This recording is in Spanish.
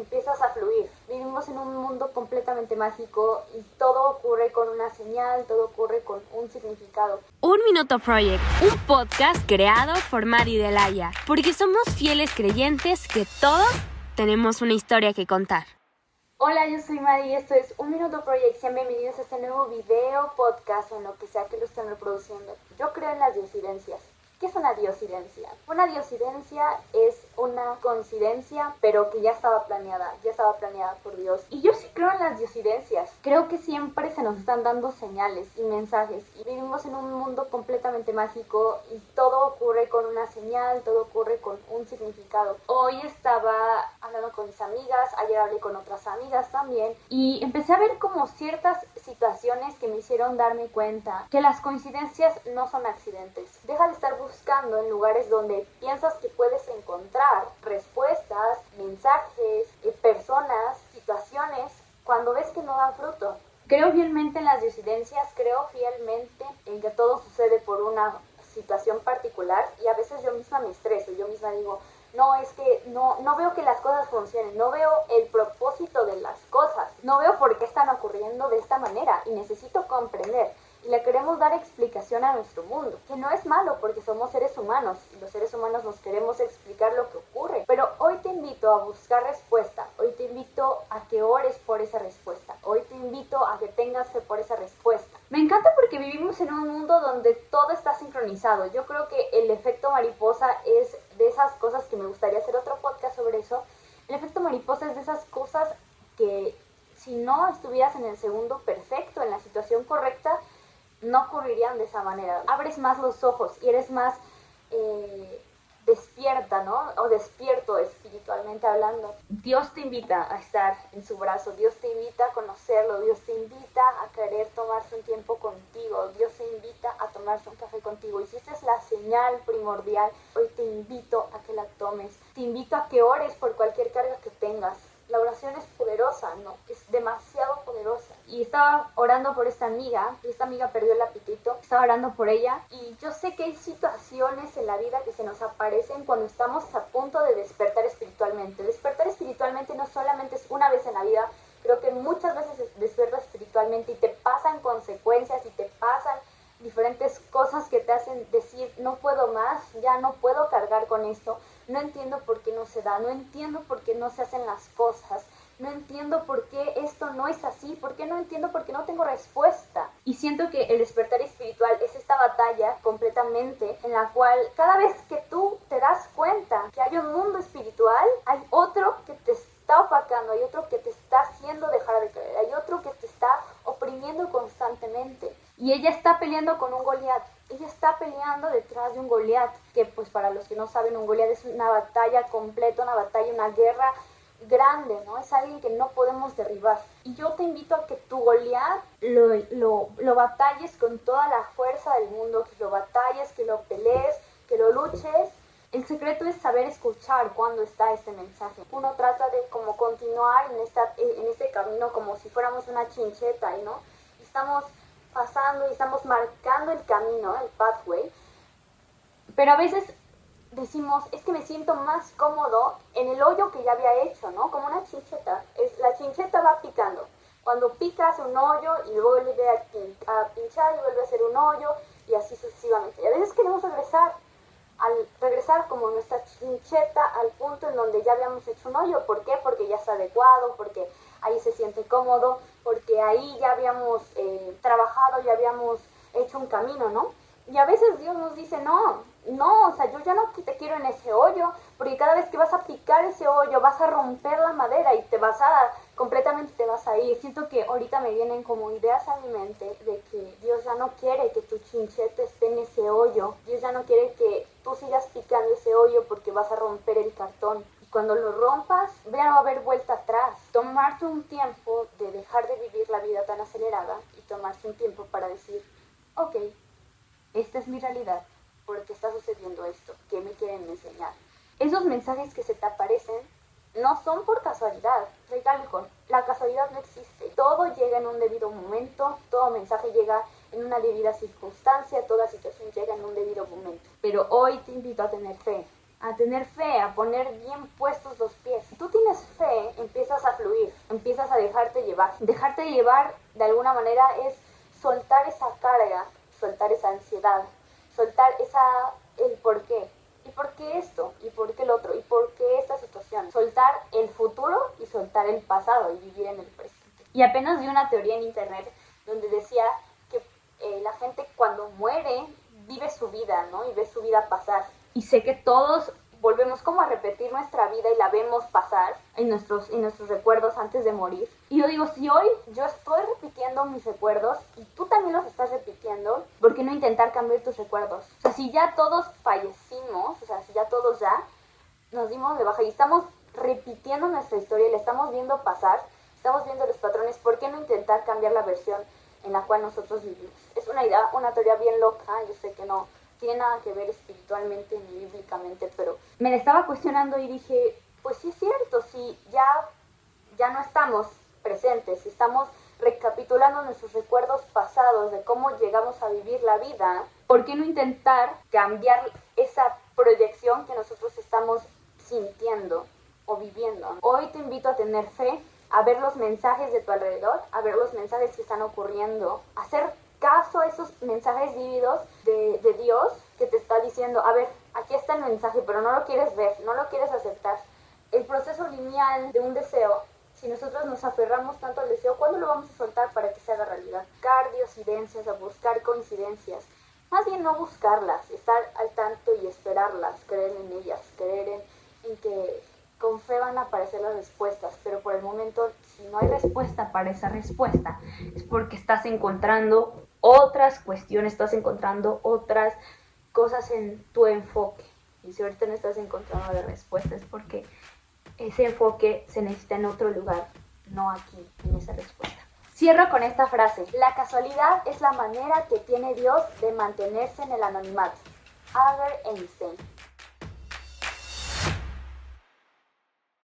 empiezas a fluir. Vivimos en un mundo completamente mágico y todo ocurre con una señal, todo ocurre con un significado. Un Minuto Project, un podcast creado por Mari Delaya, porque somos fieles creyentes que todos tenemos una historia que contar. Hola, yo soy Mari y esto es Un Minuto Project. Sean bienvenidos a este nuevo video, podcast o en lo que sea que lo estén reproduciendo. Yo creo en las diosidencias. ¿Qué es una diosidencia? Una diosidencia es una coincidencia, pero que ya estaba planeada, ya estaba planeada por Dios. Y yo sí creo en las diosidencias. Creo que siempre se nos están dando señales y mensajes. Y vivimos en un mundo completamente mágico y todo ocurre con una señal, todo ocurre con un significado. Hoy estaba hablando con mis amigas, ayer hablé con otras amigas también y empecé a ver como ciertas situaciones que me hicieron darme cuenta que las coincidencias no son accidentes. Deja de estar buscando en lugares donde piensas que puedes encontrar respuestas, mensajes, eh, personas, situaciones, cuando ves que no dan fruto. Creo fielmente en las disidencias, creo fielmente en que todo sucede por una situación particular y a veces yo misma me estreso, yo misma digo, no, es que no, no veo que las cosas funcionen, no veo el propósito de las cosas, no veo por qué están ocurriendo de esta manera y necesito comprender y le queremos dar explicación a nuestro mundo, que no es malo porque somos seres humanos y los seres humanos nos queremos explicar lo que ocurre. Pero hoy te invito a buscar respuesta, hoy te invito a que ores por esa respuesta, hoy te invito a que tengas fe por esa respuesta. Me encanta porque vivimos en un mundo donde todo está sincronizado. Yo creo que el efecto mariposa es de esas cosas que me gustaría hacer otro podcast sobre eso. El efecto mariposa es de esas cosas que si no estuvieras en el segundo perfecto, en la situación correcta, no ocurrirían de esa manera. Abres más los ojos y eres más eh, despierta, ¿no? O despierto espiritualmente hablando. Dios te invita a estar en su brazo, Dios te invita a conocerlo, Dios te invita a querer tomarse un tiempo contigo, Dios te invita a tomarse un café contigo. Y si esta es la señal primordial, hoy te invito a que la tomes. Te invito a que ores por cualquier carga que tengas la oración es poderosa, ¿no? Es demasiado poderosa. Y estaba orando por esta amiga, y esta amiga perdió el apetito, estaba orando por ella, y yo sé que hay situaciones en la vida que se nos aparecen cuando estamos a punto de despertar espiritualmente. Despertar espiritualmente no solamente es una vez en la vida, creo que muchas veces despiertas espiritualmente y te pasan consecuencias y te pasan diferentes cosas que te hacen decir, no puedo más, ya no puedo cargar con esto, no entiendo por qué no se da, no entiendo por qué no se hacen las cosas, no entiendo por qué esto no es así, por qué no entiendo por qué no tengo respuesta. Y siento que el despertar espiritual es esta batalla completamente en la cual cada vez que tú te das cuenta que hay un mundo espiritual, hay otro que te está opacando, hay otro que te está haciendo dejar de creer, hay otro que te está oprimiendo constantemente. Y ella está peleando con un Goliat. Ella está peleando detrás de un Goliat, que pues para los que no saben, un Goliat es una batalla completa, una batalla, una guerra grande, ¿no? Es alguien que no podemos derribar. Y yo te invito a que tu Goliat lo, lo, lo batalles con toda la fuerza del mundo, que lo batalles, que lo pelees, que lo luches. El secreto es saber escuchar cuando está este mensaje. Uno trata de como continuar en, esta, en este camino como si fuéramos una chincheta, ¿no? Estamos pasando y estamos marcando el camino, el pathway, pero a veces decimos, es que me siento más cómodo en el hoyo que ya había hecho, ¿no? Como una chincheta. Es, la chincheta va picando. Cuando picas un hoyo y vuelve a, a pinchar y vuelve a hacer un hoyo y así sucesivamente. Y a veces queremos regresar, al regresar como nuestra chincheta al punto en donde ya habíamos hecho un hoyo. ¿Por qué? Porque ya está adecuado, porque ahí se siente cómodo, porque ahí ya habíamos eh, trabajado, ya habíamos hecho un camino, ¿no? Y a veces Dios nos dice, no, no, o sea, yo ya no te quiero en ese hoyo, porque cada vez que vas a picar ese hoyo vas a romper la madera y te vas a, completamente te vas a ir. Siento que ahorita me vienen como ideas a mi mente de que Dios ya no quiere que tu chinchete esté en ese hoyo, Dios ya no quiere que tú sigas picando ese hoyo porque vas a romper el cartón cuando lo rompas, ya no va a haber vuelta atrás. Tomarte un tiempo de dejar de vivir la vida tan acelerada y tomarse un tiempo para decir, ok, esta es mi realidad, ¿por qué está sucediendo esto? ¿Qué me quieren enseñar? Esos mensajes que se te aparecen no son por casualidad. Recalco, la casualidad no existe. Todo llega en un debido momento, todo mensaje llega en una debida circunstancia, toda situación llega en un debido momento. Pero hoy te invito a tener fe, a tener fe, a poner bien puestos los pies. Si tú tienes fe, empieza llevar. Dejarte llevar de alguna manera es soltar esa carga, soltar esa ansiedad, soltar esa el por qué. ¿Y por qué esto? ¿Y por qué el otro? ¿Y por qué esta situación? Soltar el futuro y soltar el pasado y vivir en el presente. Y apenas vi una teoría en internet donde decía que eh, la gente cuando muere vive su vida, ¿no? Y ve su vida pasar. Y sé que todos volvemos como a repetir nuestra vida y la vemos pasar en nuestros, en nuestros recuerdos antes de morir. Y yo digo, si hoy yo estoy repitiendo mis recuerdos y tú también los estás repitiendo, ¿por qué no intentar cambiar tus recuerdos? O sea, si ya todos fallecimos, o sea, si ya todos ya nos dimos de baja y estamos repitiendo nuestra historia y la estamos viendo pasar, estamos viendo los patrones, ¿por qué no intentar cambiar la versión en la cual nosotros vivimos? Es una idea, una teoría bien loca, yo sé que no, tiene nada que ver espiritualmente ni bíblicamente, pero me estaba cuestionando y dije, pues sí es cierto, si ya, ya no estamos presentes, estamos recapitulando nuestros recuerdos pasados de cómo llegamos a vivir la vida, ¿por qué no intentar cambiar esa proyección que nosotros estamos sintiendo o viviendo? Hoy te invito a tener fe, a ver los mensajes de tu alrededor, a ver los mensajes que están ocurriendo, a hacer caso esos mensajes vívidos de, de Dios que te está diciendo, a ver, aquí está el mensaje, pero no lo quieres ver, no lo quieres aceptar. El proceso lineal de un deseo, si nosotros nos aferramos tanto al deseo, ¿cuándo lo vamos a soltar para que se haga realidad? Buscar diosidencias, a buscar coincidencias. Más bien no buscarlas, estar al tanto y esperarlas, creer en ellas, creer en, en que con fe van a aparecer las respuestas, pero por el momento, si no hay respuesta para esa respuesta, es porque estás encontrando otras cuestiones, estás encontrando otras cosas en tu enfoque. Y si ahorita no estás encontrando la respuesta es porque ese enfoque se necesita en otro lugar, no aquí, en esa respuesta. Cierro con esta frase. La casualidad es la manera que tiene Dios de mantenerse en el anonimato. Albert Einstein.